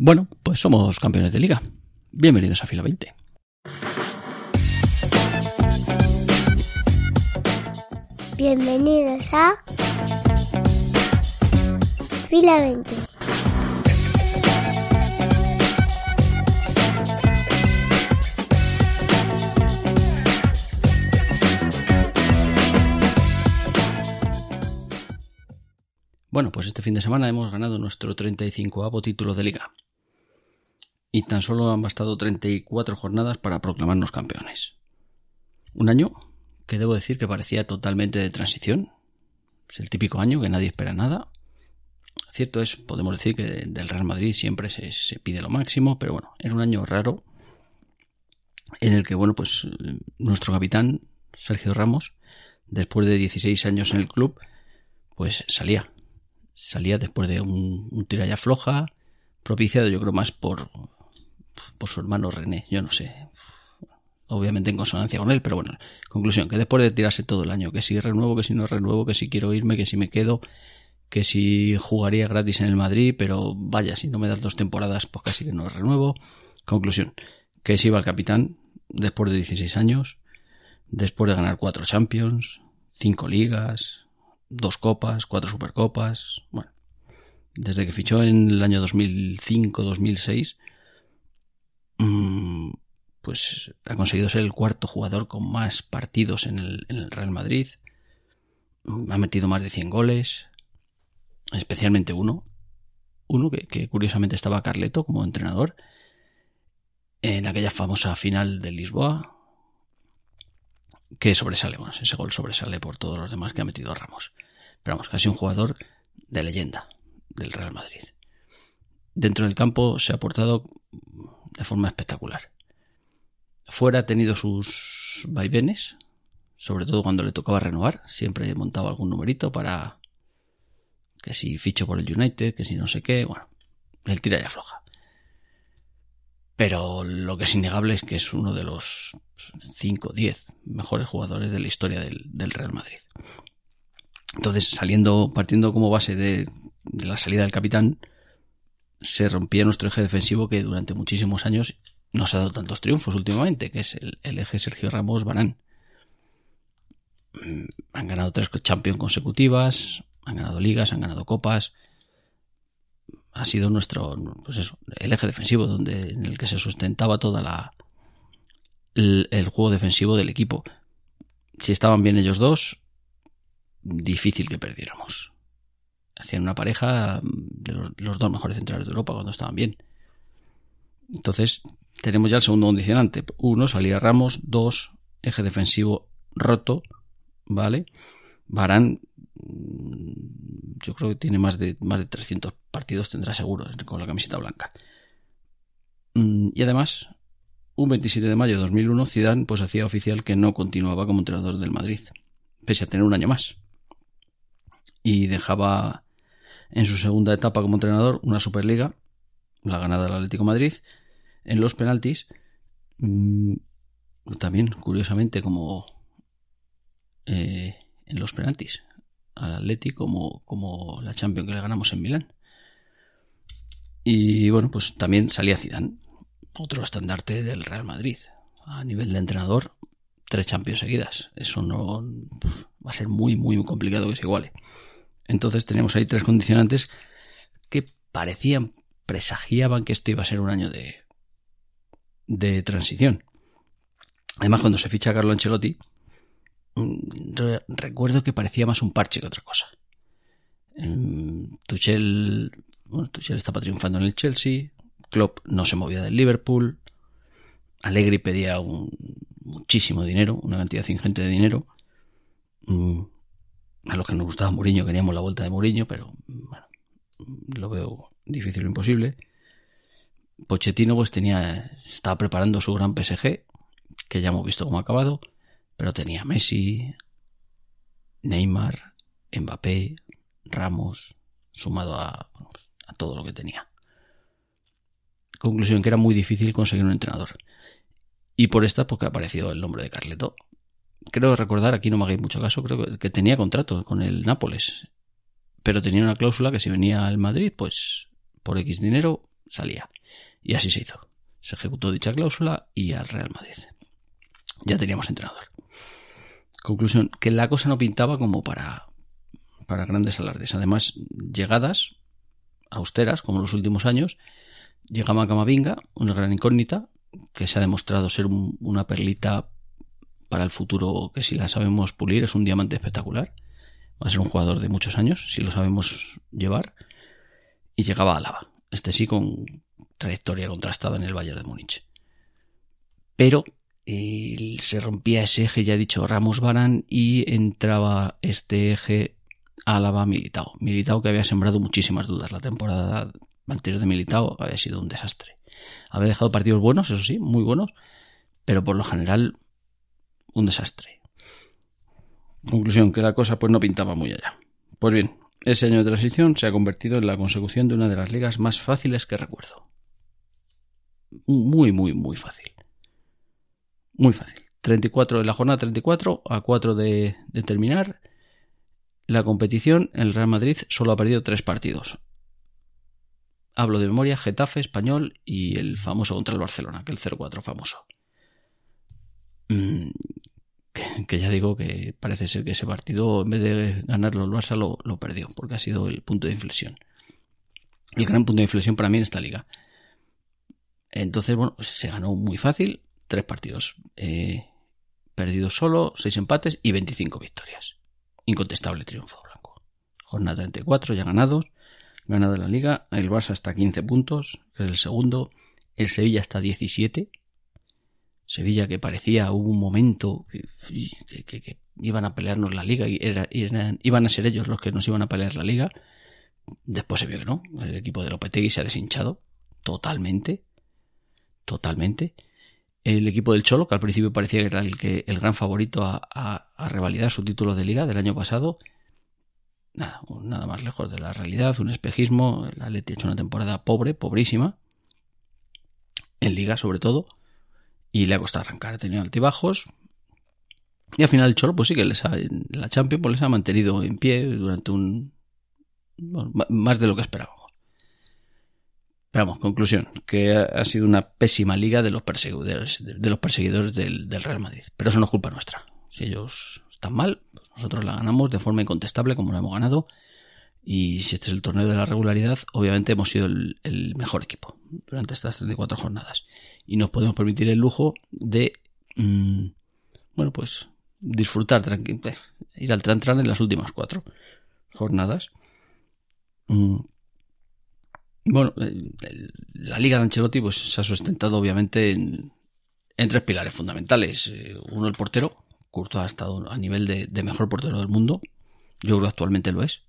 Bueno, pues somos campeones de liga. Bienvenidos a Fila 20. Bienvenidos a Fila 20. Bueno, pues este fin de semana hemos ganado nuestro 35avo título de liga. Y tan solo han bastado 34 jornadas para proclamarnos campeones. Un año que debo decir que parecía totalmente de transición. Es el típico año que nadie espera nada. Cierto es, podemos decir que del Real Madrid siempre se, pide lo máximo, pero bueno, era un año raro en el que, bueno, pues nuestro capitán, Sergio Ramos, después de 16 años en el club, pues salía. Salía después de un, un tiralla floja, propiciado yo creo más por, por su hermano René, yo no sé. Obviamente en consonancia con él, pero bueno, conclusión, que después de tirarse todo el año, que si renuevo, que si no renuevo, que si quiero irme, que si me quedo, que si jugaría gratis en el Madrid, pero vaya, si no me das dos temporadas, pues casi que no renuevo. Conclusión, que si iba el capitán después de 16 años, después de ganar cuatro Champions, cinco ligas, dos copas, cuatro supercopas, bueno, desde que fichó en el año 2005-2006, mmm, pues ha conseguido ser el cuarto jugador con más partidos en el, Real Madrid. Ha metido más de 100 goles, especialmente uno. Uno que, que curiosamente estaba Carleto como entrenador en aquella famosa final de Lisboa. Que sobresale, bueno, ese gol sobresale por todos los demás que ha metido Ramos. Pero vamos, casi un jugador de leyenda del Real Madrid. Dentro del campo se ha portado de forma espectacular. Fuera ha tenido sus vaivenes, sobre todo cuando le tocaba renovar. Siempre montaba algún numerito para que si ficho por el United, que si no sé qué. Bueno, él tira ya floja. Pero lo que es innegable es que es uno de los 5 o 10 mejores jugadores de la historia del, del, Real Madrid. Entonces, saliendo, partiendo como base de, de la salida del capitán, se rompía nuestro eje defensivo que durante muchísimos años nos ha dado tantos triunfos últimamente, que es el, eje Sergio Ramos Barán. Han ganado tres Champions consecutivas, han ganado ligas, han ganado copas. Ha sido nuestro, pues eso, el eje defensivo donde, en el que se sustentaba toda la el, el juego defensivo del equipo. Si estaban bien ellos dos, difícil que perdiéramos. Hacían una pareja de los, los dos mejores centrales de Europa cuando estaban bien. Entonces, tenemos ya el segundo condicionante. Uno, salía Ramos. Dos, eje defensivo roto. ¿Vale? Barán, yo creo que tiene más de, más de 300 partidos, tendrá seguro, con la camiseta blanca. Y además, un 27 de mayo de 2001, Zidane pues hacía oficial que no continuaba como entrenador del Madrid, pese a tener un año más. Y dejaba en su segunda etapa como entrenador una Superliga, la ganada del Atlético Madrid, en los penaltis, mmm, también curiosamente como eh, en los penaltis al Atlético como, como la Champions que le ganamos en Milán. Y bueno, pues también salía Zidane, otro estandarte del Real Madrid. A nivel de entrenador, tres Champions seguidas. Eso no va a ser muy, muy complicado que se iguale. Entonces tenemos ahí tres condicionantes que parecían, presagiaban que este iba a ser un año de, de transición. Además, cuando se ficha a Carlo Ancelotti, re recuerdo que parecía más un parche que otra cosa. Tuchel, bueno, Tuchel estaba triunfando en el Chelsea, Klopp no se movía del Liverpool, Allegri pedía un, muchísimo dinero, una cantidad ingente de dinero. A los que nos gustaba Mourinho queríamos la vuelta de Mourinho, pero bueno, lo veo difícil o imposible. Pochettino pues tenía, estaba preparando su gran PSG, que ya hemos visto cómo ha acabado, pero tenía Messi, Neymar, Mbappé, Ramos, sumado a, a todo lo que tenía. Conclusión que era muy difícil conseguir un entrenador. Y por esta, porque apareció el nombre de Carleto. Creo recordar, aquí no me hagáis mucho caso, creo que tenía contrato con el Nápoles. Pero tenía una cláusula que si venía al Madrid, pues por X dinero salía. Y así se hizo. Se ejecutó dicha cláusula y al Real Madrid. Ya teníamos entrenador. Conclusión, que la cosa no pintaba como para, para grandes alardes. Además, llegadas austeras, como los últimos años, llegaba Camavinga, una gran incógnita, que se ha demostrado ser una perlita para el futuro que si la sabemos pulir es un diamante espectacular. Va a ser un jugador de muchos años, si lo sabemos llevar. Y llegaba a Álava. Este sí con trayectoria contrastada en el Bayern de Múnich. Pero se rompía ese eje, ya dicho, Ramos Barán, y entraba este eje Álava Militao. Militao que había sembrado muchísimas dudas. La temporada anterior de Militao había sido un desastre. Había dejado partidos buenos, eso sí, muy buenos, pero por lo general un desastre. Conclusión, que la cosa pues no pintaba muy allá. Pues bien, ese año de transición se ha convertido en la consecución de una de las ligas más fáciles que recuerdo. Muy, muy, muy fácil. Muy fácil. 34 en la jornada 34 a 4 de, de terminar la competición, el Real Madrid solo ha perdido tres partidos. Hablo de memoria, Getafe, Español y el famoso contra el Barcelona, que el 0-4 famoso. Mm, que, ya digo que parece ser que ese partido, en vez de ganarlo el Barça, lo, perdió, porque ha sido el punto de inflexión. El gran punto de inflexión para mí en esta liga. Entonces, bueno, se ganó muy fácil, tres partidos eh, perdidos solo, seis empates y 25 victorias incontestable triunfo blanco. Jornada 34 ya ganados, ganado la liga, el Barça hasta 15 puntos, que es el segundo, el Sevilla hasta 17. Sevilla que parecía hubo un momento que, iban a pelearnos la liga y iban a ser ellos los que nos iban a pelear la liga. Después se vio que no, el equipo de Lopetegui se ha deshinchado totalmente, totalmente el equipo del Cholo, que al principio parecía que era el, que, el gran favorito a, revalidar su título de liga del año pasado. Nada, nada más lejos de la realidad, un espejismo. El Atleti ha hecho una temporada pobre, pobrísima, en liga sobre todo, y le ha costado arrancar, ha tenido altibajos. Y al final el Cholo, pues sí que les ha, la Champions pues les ha mantenido en pie durante un. más de lo que esperábamos. Vamos, conclusión, que ha sido una pésima liga de los perseguidores, de los perseguidores del, Real Madrid. Pero eso no es culpa nuestra. Si ellos están mal, pues nosotros la ganamos de forma incontestable como la hemos ganado. Y si este es el torneo de la regularidad, obviamente hemos sido el, mejor equipo durante estas 34 jornadas. Y nos podemos permitir el lujo de, mm, bueno, pues disfrutar, tranquilo, pues, ir al tran, en las últimas cuatro jornadas. Mm, bueno, la Liga de Ancelotti pues, se ha sustentado obviamente en, tres pilares fundamentales. Eh, uno, el portero. Courtois ha estado a nivel de, mejor portero del mundo. Yo creo que actualmente lo es.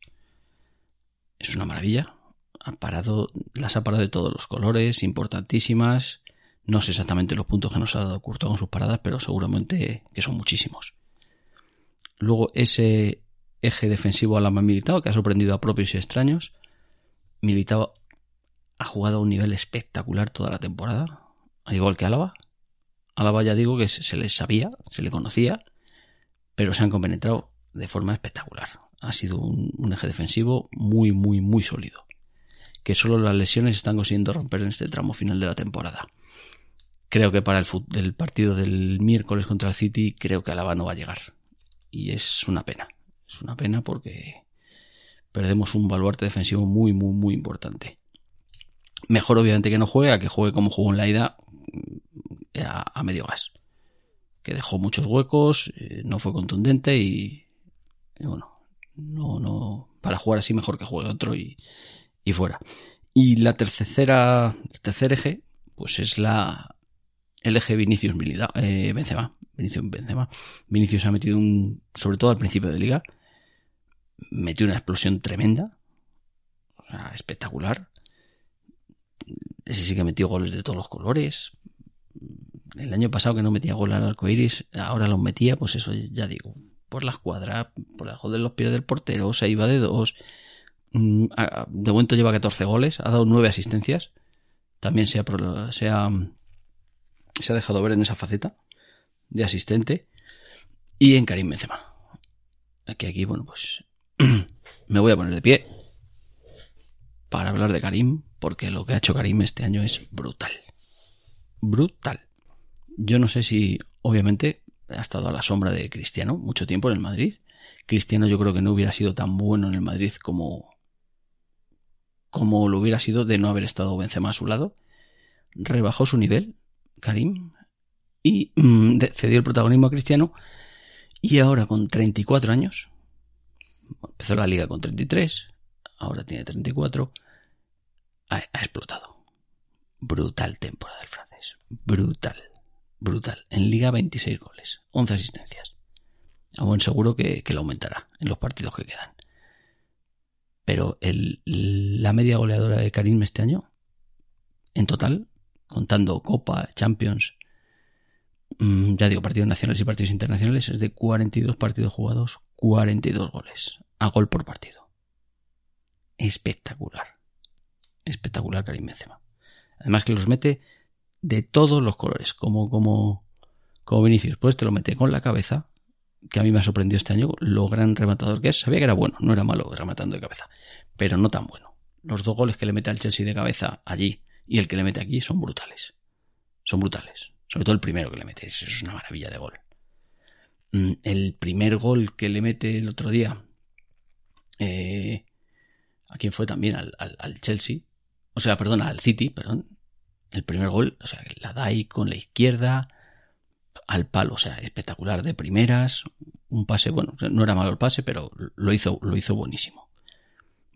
Es una maravilla. Ha parado, las ha parado de todos los colores, importantísimas. No sé exactamente los puntos que nos ha dado Courtois con sus paradas, pero seguramente que son muchísimos. Luego ese eje defensivo a la militado que ha sorprendido a propios y extraños. Militado ha jugado a un nivel espectacular toda la temporada, al igual que Álava. Álava ya digo que se le sabía, se le conocía, pero se han compenetrado de forma espectacular. Ha sido un, eje defensivo muy, muy, muy sólido. Que solo las lesiones están consiguiendo romper en este tramo final de la temporada. Creo que para el, el partido del miércoles contra el City, creo que Álava no va a llegar. Y es una pena. Es una pena porque perdemos un baluarte defensivo muy, muy, muy importante. Mejor obviamente que no juegue a que juegue como jugó en la ida eh, a, medio gas. Que dejó muchos huecos, eh, no fue contundente y, bueno, no, no, para jugar así mejor que juegue otro y, y fuera. Y la tercera, el tercer eje, pues es la, el eje Vinicius eh. Vinicius Benzema. Vinicius ha metido un, sobre todo al principio de liga, metió una explosión tremenda, espectacular. Ese sí que metió goles de todos los colores. El año pasado que no metía gol al arco iris, ahora los metía, pues eso ya digo. Por la escuadra, por debajo de los pies del portero, se iba de dos. Mm, de momento lleva 14 goles, ha dado 9 asistencias. También se ha, se ha, se ha dejado ver en esa faceta de asistente. Y en Karim Benzema. Aquí, aquí, bueno, pues me voy a poner de pie para hablar de Karim porque lo que ha hecho Karim este año es brutal. Brutal. Yo no sé si, obviamente, ha estado a la sombra de Cristiano mucho tiempo en el Madrid. Cristiano yo creo que no hubiera sido tan bueno en el Madrid como como lo hubiera sido de no haber estado Benzema a su lado. Rebajó su nivel, Karim, y mm, cedió el protagonismo a Cristiano. Y ahora con 34 años, empezó la liga con 33, ahora tiene 34, ha, explotado. Brutal temporada del francés. Brutal. Brutal. En liga 26 goles, 11 asistencias. A buen seguro que, que lo aumentará en los partidos que quedan. Pero el, la media goleadora de Karim este año, en total, contando Copa, Champions, mm, ya digo, partidos nacionales y partidos internacionales, es de 42 partidos jugados, 42 goles, a gol por partido. Espectacular. Espectacular Karim Benzema. Además que los mete de todos los colores, como, como, como Vinicius. Pues te lo mete con la cabeza, que a mí me ha sorprendido este año, lo gran rematador que es. Sabía que era bueno, no era malo rematando de cabeza, pero no tan bueno. Los dos goles que le mete al Chelsea de cabeza allí y el que le mete aquí son brutales. Son brutales. Sobre todo el primero que le mete, eso es una maravilla de gol. Mm, el primer gol que le mete el otro día, eh, ¿a quién fue también? Al Chelsea. O sea, perdón, al City, perdón. El primer gol, o sea, la da ahí con la izquierda al palo, o sea, espectacular de primeras, un pase, bueno, no era malo el pase, pero lo hizo, lo hizo buenísimo.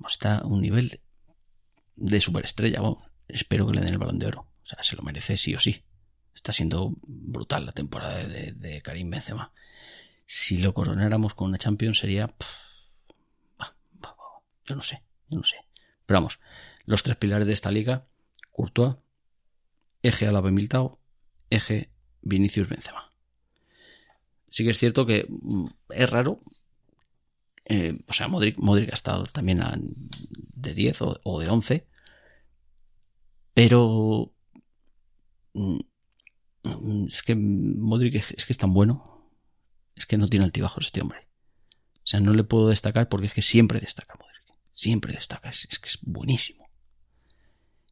Está a un nivel de superestrella, espero que le den el balón de oro, o sea, se lo merece sí o sí. Está siendo brutal la temporada de Karim Benzema. Si lo coronáramos con una Champions sería, yo no sé, yo no sé. Pero vamos, los tres pilares de esta liga, Courtois, eje Alaba Militao, eje Vinicius Benzema. Sí que es cierto que mm, es raro. Eh, o sea, Modric, ha estado también de 10 o, de 11. Pero mm, mm, es que Modric es, que es tan bueno. Es que no tiene altibajos este hombre. O sea, no le puedo destacar porque es que siempre destaca Modric. Siempre destaca. Es, que es buenísimo.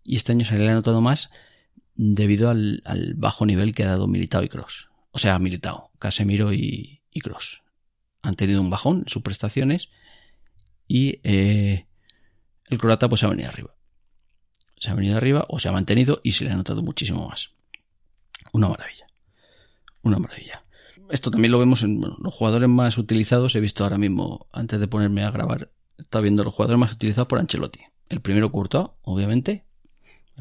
Y este año se le ha notado más debido al, bajo nivel que ha dado Militao y Cross. O sea, Militao, Casemiro y, y Cross. Han tenido un bajón en sus prestaciones y eh, el croata pues ha venido arriba. Se ha venido arriba o se ha mantenido y se le ha notado muchísimo más. Una maravilla. Una maravilla. Esto también lo vemos en los jugadores más utilizados. He visto ahora mismo, antes de ponerme a grabar, está viendo los jugadores más utilizados por Ancelotti. El primero Courtois, obviamente,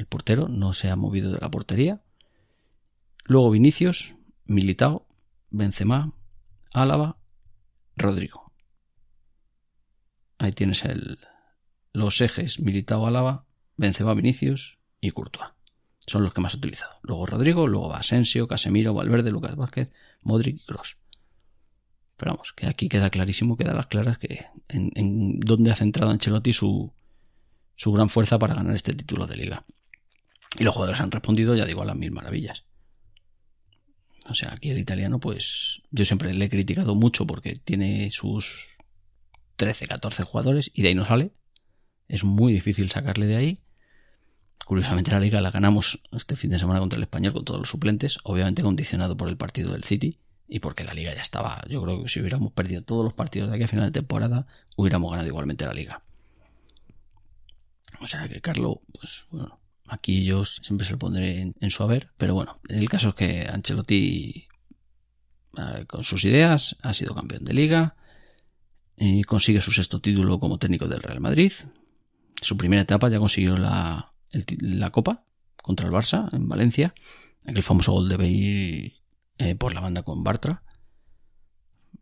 el portero no se ha movido de la portería. Luego Vinicius, Militao, Benzema, Álava, Rodrigo. Ahí tienes el, los ejes Militao, Álava, Benzema, Vinicius y Courtois. Son los que más he utilizado. Luego Rodrigo, luego Asensio, Casemiro, Valverde, Lucas Vázquez, Modric y Cross. Pero vamos, que aquí queda clarísimo, queda las claras que en, dónde ha centrado Ancelotti su gran fuerza para ganar este título de liga. Y los jugadores han respondido, ya digo, a las mil maravillas. O sea, aquí el italiano, pues yo siempre le he criticado mucho porque tiene sus 13, 14 jugadores y de ahí no sale. Es muy difícil sacarle de ahí. Curiosamente la liga la ganamos este fin de semana contra el español con todos los suplentes, obviamente condicionado por el partido del City y porque la liga ya estaba, yo creo que si hubiéramos perdido todos los partidos de aquí a final de temporada, hubiéramos ganado igualmente la liga. O sea que Carlo, pues bueno, Aquí yo siempre se lo pondré en, su haber, pero bueno, el caso es que Ancelotti, eh, con sus ideas, ha sido campeón de liga y consigue su sexto título como técnico del Real Madrid. Su primera etapa ya consiguió la, la Copa contra el Barça en Valencia, aquel famoso gol de Bale eh, por la banda con Bartra,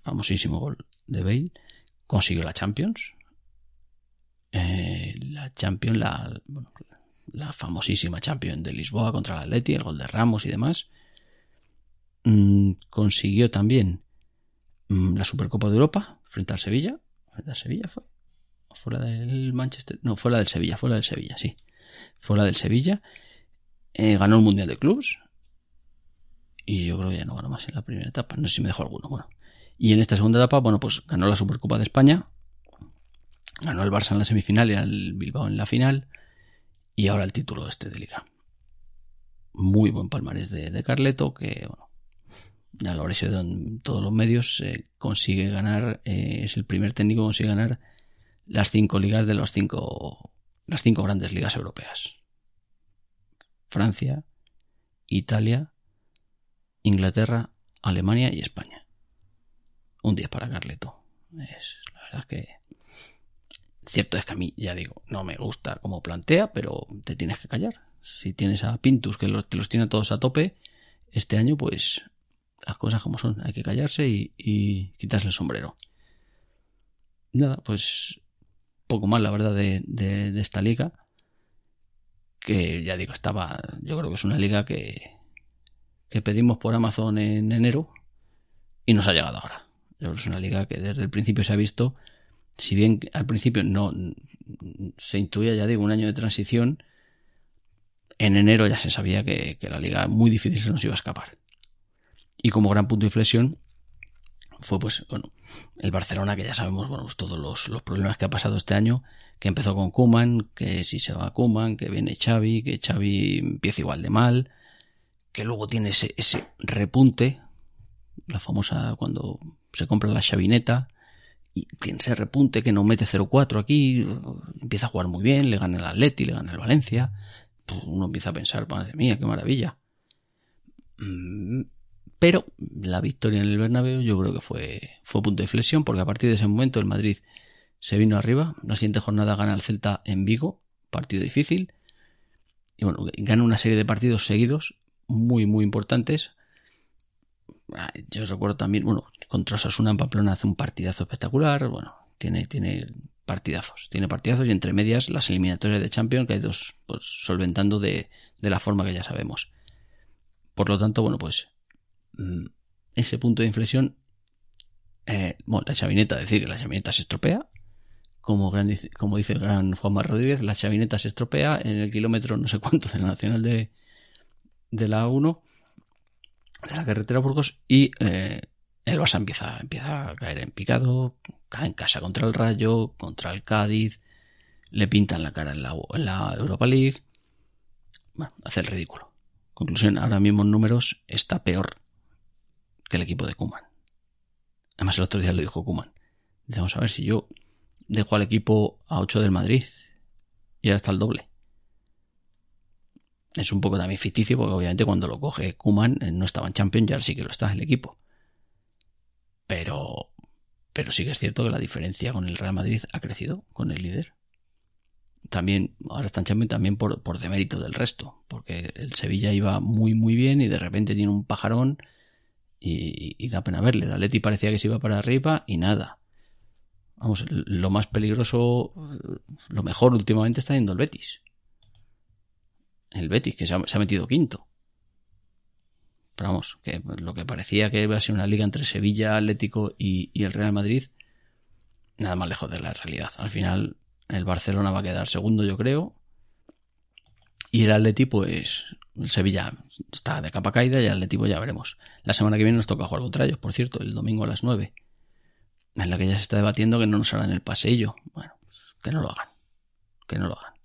famosísimo gol de Bale. Consiguió la Champions, eh, la Champions, la, la famosísima Champions de Lisboa contra el Atleti, el gol de Ramos y demás. Mm, consiguió también mm, la Supercopa de Europa frente al Sevilla. ¿Frente al Sevilla fue? ¿O fue la del Manchester? No, fue la del Sevilla, fue la del Sevilla, sí. Fue la del Sevilla. Eh, ganó el Mundial de Clubs. Y yo creo que ya no ganó más en la primera etapa. No sé si me dejó alguno. Bueno. Y en esta segunda etapa, bueno, pues ganó la Supercopa de España. Ganó el Barça en la semifinal y al Bilbao en la final Y ahora el título este de liga. Muy buen palmarés de, Carleto, que bueno, ya lo habréis oído en todos los medios, consigue ganar, eh, es el primer técnico que consigue ganar las cinco ligas de los cinco, las cinco grandes ligas europeas. Francia, Italia, Inglaterra, Alemania y España. Un 10 para Carleto. Es la verdad que cierto es que a mí, ya digo, no me gusta como plantea, pero te tienes que callar. Si tienes a Pintus que te los tiene todos a tope, este año pues las cosas como son, hay que callarse y, quitarse el sombrero. Nada, pues poco más la verdad de, esta liga que ya digo, estaba, yo creo que es una liga que, que pedimos por Amazon en enero y nos ha llegado ahora. Es una liga que desde el principio se ha visto, si bien al principio no se intuía, ya digo, un año de transición, en enero ya se sabía que, la liga muy difícil se nos iba a escapar. Y como gran punto de inflexión fue pues, bueno, el Barcelona, que ya sabemos, bueno, todos los, los problemas que ha pasado este año, que empezó con Kuman, que si se va Kuman, que viene Xavi, que Xavi empieza igual de mal, que luego tiene ese, ese repunte, la famosa cuando se compra la chavineta, y tiene ese repunte que no mete 0-4 aquí, empieza a jugar muy bien, le gana el Atleti, le gana el Valencia, pues uno empieza a pensar, madre mía, qué maravilla. Mm, pero la victoria en el Bernabéu yo creo que fue, fue punto de inflexión, porque a partir de ese momento el Madrid se vino arriba. La siguiente jornada gana el Celta en Vigo, partido difícil. Y bueno, gana una serie de partidos seguidos, muy, muy importantes. Ah, yo recuerdo también, bueno, contra Osasuna en Pamplona hace un partidazo espectacular. Bueno, tiene, tiene partidazos. Tiene partidazos y entre medias las eliminatorias de Champions que hay dos pues, solventando de, de la forma que ya sabemos. Por lo tanto, bueno, pues mm, ese punto de inflexión, eh, bueno, la chavineta, decir que la chavineta se estropea, como, como dice el gran Juanma Rodríguez, la chavineta se estropea en el kilómetro no sé cuánto de la nacional de, de la A1, de la carretera Burgos, y eh, el Barça empieza, empieza a caer en picado, cae en casa contra el Rayo, contra el Cádiz, le pintan la cara en la, Europa League, bueno, hace el ridículo. Conclusión, ahora mismo en números está peor que el equipo de Kuman. Además el otro día lo dijo Kuman. Vamos a ver si yo dejó al equipo a 8 del Madrid y ahora está el doble. Es un poco también ficticio porque obviamente cuando lo coge Kuman eh, no estaba en Champions y ahora sí que lo está el equipo. Pero, pero sí que es cierto que la diferencia con el Real Madrid ha crecido con el líder. También, ahora está en Champions también por, por demérito del resto, porque el Sevilla iba muy muy bien y de repente tiene un pajarón y, y da pena verle. El Atleti parecía que se iba para arriba y nada. Vamos, lo más peligroso, lo mejor últimamente está yendo el Betis. El Betis, que se ha, metido quinto. Pero vamos, que lo que parecía que iba a ser una liga entre Sevilla, Atlético y, el Real Madrid, nada más lejos de la realidad. Al final, el Barcelona va a quedar segundo, yo creo. Y el Atlético, pues, el Sevilla está de capa caída y el Atlético ya veremos. La semana que viene nos toca jugar contra ellos, por cierto, el domingo a las 9 en la que ya se está debatiendo que no nos harán el pasillo. Bueno, pues, que no lo hagan. Que no lo hagan.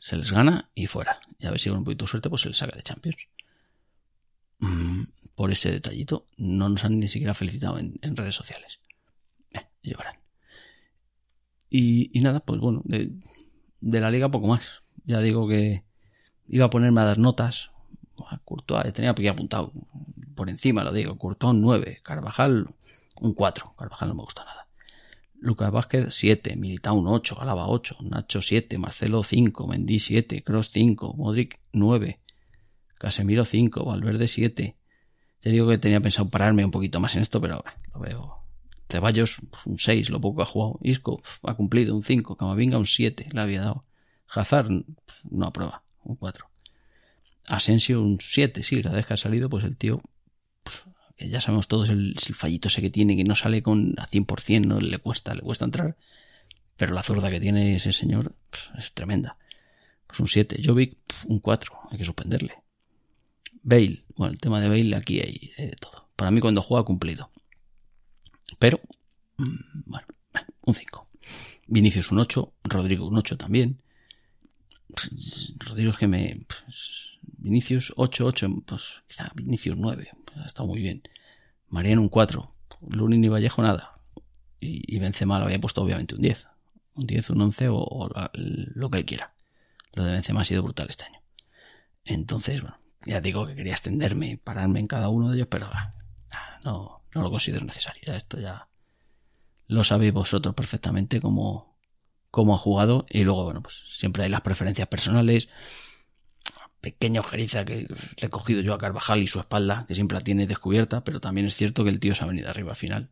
Se les gana y fuera. Y a ver si con un poquito de suerte pues se les saca de Champions. Mm, por ese detallito no nos han ni siquiera felicitado en, redes sociales. Eh, llevarán. Y, nada, pues bueno, de, la liga poco más. Ya digo que iba a ponerme a dar notas. A Courtois, tenía aquí apuntado por encima, lo digo. Courtois 9, Carvajal un 4. Carvajal no me gusta nada. Lucas Vázquez 7, Militao un 8, Galaba 8, Nacho 7, Marcelo 5, Mendy 7, Cross 5, Modric 9, Casemiro 5, Valverde 7. Te digo que tenía pensado pararme un poquito más en esto, pero lo veo. Ceballos un 6, lo poco ha jugado. Isco ha cumplido un 5, Camavinga un 7, le había dado. Hazard no aprueba, un 4. Asensio un 7, sí, la vez que ha salido, pues el tío que ya sabemos todos el, fallito ese que tiene, que no sale con a 100%, no le cuesta, le cuesta entrar, pero la zurda que tiene ese señor es tremenda. Pues un 7, Jovic un 4, hay que suspenderle. Bale, bueno, el tema de Bale aquí hay, de todo. Para mí cuando juega cumplido. Pero, mm, bueno, un 5. Vinicius un 8, Rodrigo un 8 también. Rodrigo es que me... Pues, Vinicius 8-8, pues quizá Vinicius 9, ha estado muy bien. Mariano un 4, Lunin y Vallejo nada. Y, y Benzema lo había puesto obviamente un 10. Un 10, un 11 o, lo que él quiera. Lo de Benzema ha sido brutal este año. Entonces, bueno, ya digo que quería extenderme, pararme en cada uno de ellos, pero ah, no, no lo considero necesario. Esto ya lo sabéis vosotros perfectamente cómo, cómo ha jugado. Y luego, bueno, pues siempre hay las preferencias personales. Pequeña ojeriza que le he cogido yo a Carvajal y su espalda, que siempre la tiene descubierta, pero también es cierto que el tío se ha venido arriba al final.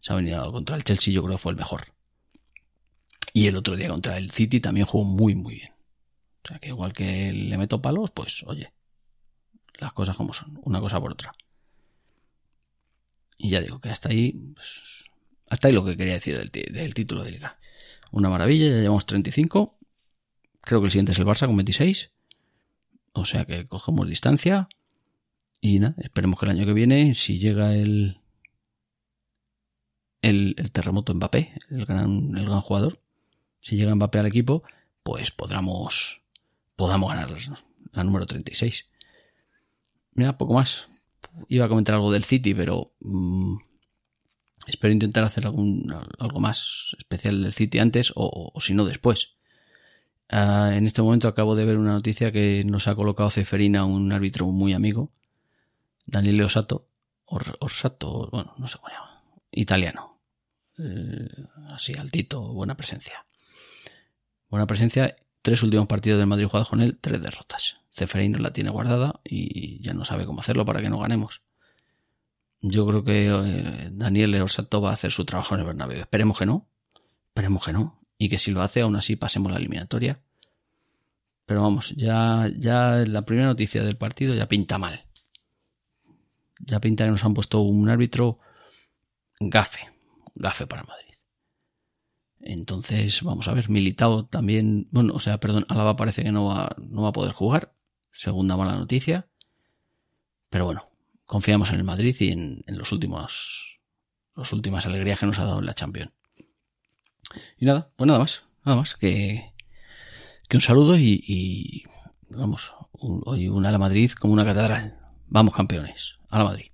Se ha venido contra el Chelsea, yo creo que fue el mejor. Y el otro día contra el City también jugó muy, muy bien. O sea que igual que le meto palos, pues oye, las cosas como son, una cosa por otra. Y ya digo que hasta ahí, pues, hasta ahí lo que quería decir del, título de liga. Una maravilla, ya llevamos 35. Creo que el siguiente es el Barça con 26. O sea que cogemos distancia. Y nada, esperemos que el año que viene, si llega el, el, terremoto Mbappé, el gran, el gran jugador, si llega Mbappé al equipo, pues podamos, podamos ganar la número 36. Mira, poco más. Iba a comentar algo del City, pero mmm, espero intentar hacer algún, algo más especial del City antes o, si no después. Uh, en este momento acabo de ver una noticia que nos ha colocado Ceferina, un árbitro muy amigo, Daniele Osato, Or, bueno, no sé cómo se llama, italiano. Eh, así, altito, buena presencia. Buena presencia, tres últimos partidos del Madrid jugados con él, tres derrotas. Ceferino la tiene guardada y ya no sabe cómo hacerlo para que no ganemos. Yo creo que eh, Daniel Orsato va a hacer su trabajo en el Bernabéu. Esperemos que no. Esperemos que no. Y que si lo hace, aún así pasemos la eliminatoria. Pero vamos, ya, ya la primera noticia del partido ya pinta mal. Ya pinta que nos han puesto un árbitro gafe. Gafe para Madrid. Entonces, vamos a ver, Militao también, bueno, o sea, perdón, Alaba parece que no va, no va a poder jugar, segunda mala noticia. Pero bueno, confiamos en el Madrid y en, los últimos, las últimas alegrías que nos ha dado la Champions. Y nada, pues nada más, nada más, que, que un saludo y, vamos, hoy un, un a la Madrid como una catedral. Vamos campeones, a la Madrid.